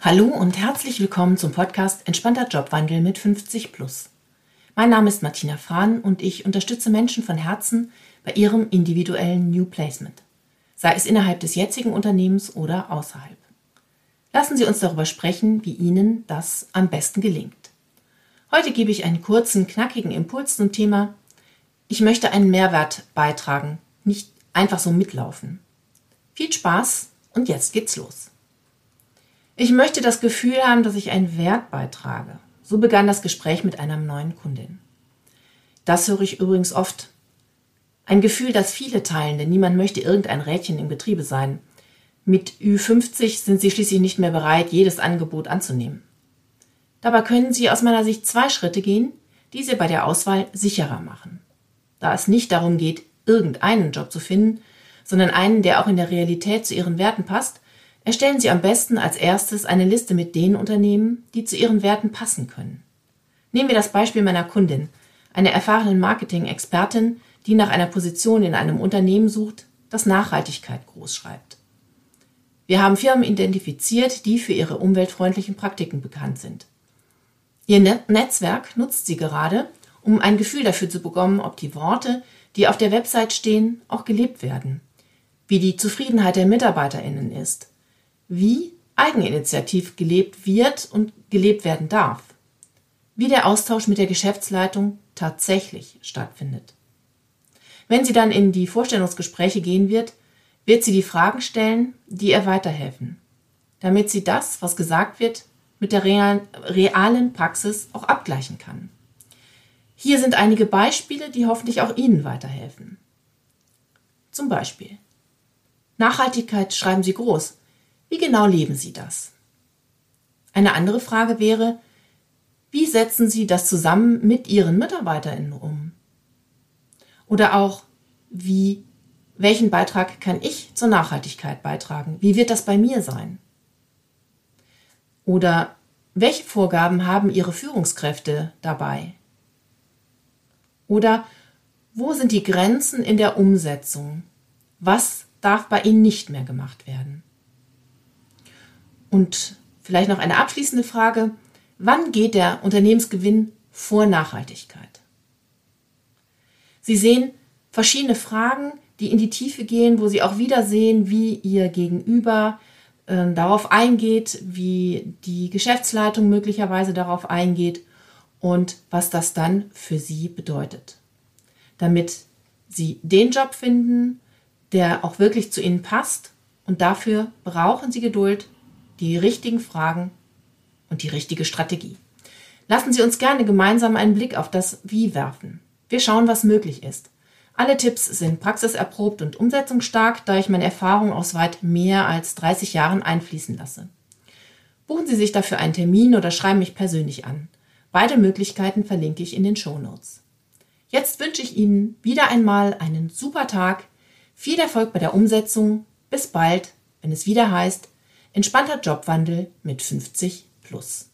Hallo und herzlich willkommen zum Podcast Entspannter Jobwandel mit 50 plus. Mein Name ist Martina Fahn und ich unterstütze Menschen von Herzen bei ihrem individuellen New Placement, sei es innerhalb des jetzigen Unternehmens oder außerhalb. Lassen Sie uns darüber sprechen, wie Ihnen das am besten gelingt. Heute gebe ich einen kurzen, knackigen Impuls zum Thema Ich möchte einen Mehrwert beitragen, nicht einfach so mitlaufen. Viel Spaß und jetzt geht's los. Ich möchte das Gefühl haben, dass ich einen Wert beitrage. So begann das Gespräch mit einer neuen Kundin. Das höre ich übrigens oft. Ein Gefühl, das viele teilen, denn niemand möchte irgendein Rädchen im Getriebe sein. Mit Ü50 sind sie schließlich nicht mehr bereit, jedes Angebot anzunehmen. Dabei können sie aus meiner Sicht zwei Schritte gehen, die sie bei der Auswahl sicherer machen. Da es nicht darum geht, irgendeinen Job zu finden, sondern einen, der auch in der Realität zu ihren Werten passt, Erstellen Sie am besten als erstes eine Liste mit den Unternehmen, die zu Ihren Werten passen können. Nehmen wir das Beispiel meiner Kundin, einer erfahrenen Marketing-Expertin, die nach einer Position in einem Unternehmen sucht, das Nachhaltigkeit groß schreibt. Wir haben Firmen identifiziert, die für ihre umweltfreundlichen Praktiken bekannt sind. Ihr Netzwerk nutzt sie gerade, um ein Gefühl dafür zu bekommen, ob die Worte, die auf der Website stehen, auch gelebt werden, wie die Zufriedenheit der Mitarbeiterinnen ist, wie eigeninitiativ gelebt wird und gelebt werden darf, wie der Austausch mit der Geschäftsleitung tatsächlich stattfindet. Wenn sie dann in die Vorstellungsgespräche gehen wird, wird sie die Fragen stellen, die ihr weiterhelfen, damit sie das, was gesagt wird, mit der realen Praxis auch abgleichen kann. Hier sind einige Beispiele, die hoffentlich auch Ihnen weiterhelfen. Zum Beispiel. Nachhaltigkeit schreiben Sie groß, wie genau leben Sie das? Eine andere Frage wäre, wie setzen Sie das zusammen mit Ihren MitarbeiterInnen um? Oder auch, wie, welchen Beitrag kann ich zur Nachhaltigkeit beitragen? Wie wird das bei mir sein? Oder welche Vorgaben haben Ihre Führungskräfte dabei? Oder wo sind die Grenzen in der Umsetzung? Was darf bei Ihnen nicht mehr gemacht werden? Und vielleicht noch eine abschließende Frage. Wann geht der Unternehmensgewinn vor Nachhaltigkeit? Sie sehen verschiedene Fragen, die in die Tiefe gehen, wo Sie auch wieder sehen, wie Ihr Gegenüber äh, darauf eingeht, wie die Geschäftsleitung möglicherweise darauf eingeht und was das dann für Sie bedeutet. Damit Sie den Job finden, der auch wirklich zu Ihnen passt und dafür brauchen Sie Geduld die richtigen Fragen und die richtige Strategie. Lassen Sie uns gerne gemeinsam einen Blick auf das Wie werfen. Wir schauen, was möglich ist. Alle Tipps sind praxiserprobt und umsetzungsstark, da ich meine Erfahrung aus weit mehr als 30 Jahren einfließen lasse. Buchen Sie sich dafür einen Termin oder schreiben mich persönlich an. Beide Möglichkeiten verlinke ich in den Show Notes. Jetzt wünsche ich Ihnen wieder einmal einen super Tag, viel Erfolg bei der Umsetzung. Bis bald, wenn es wieder heißt, Entspannter Jobwandel mit 50 plus.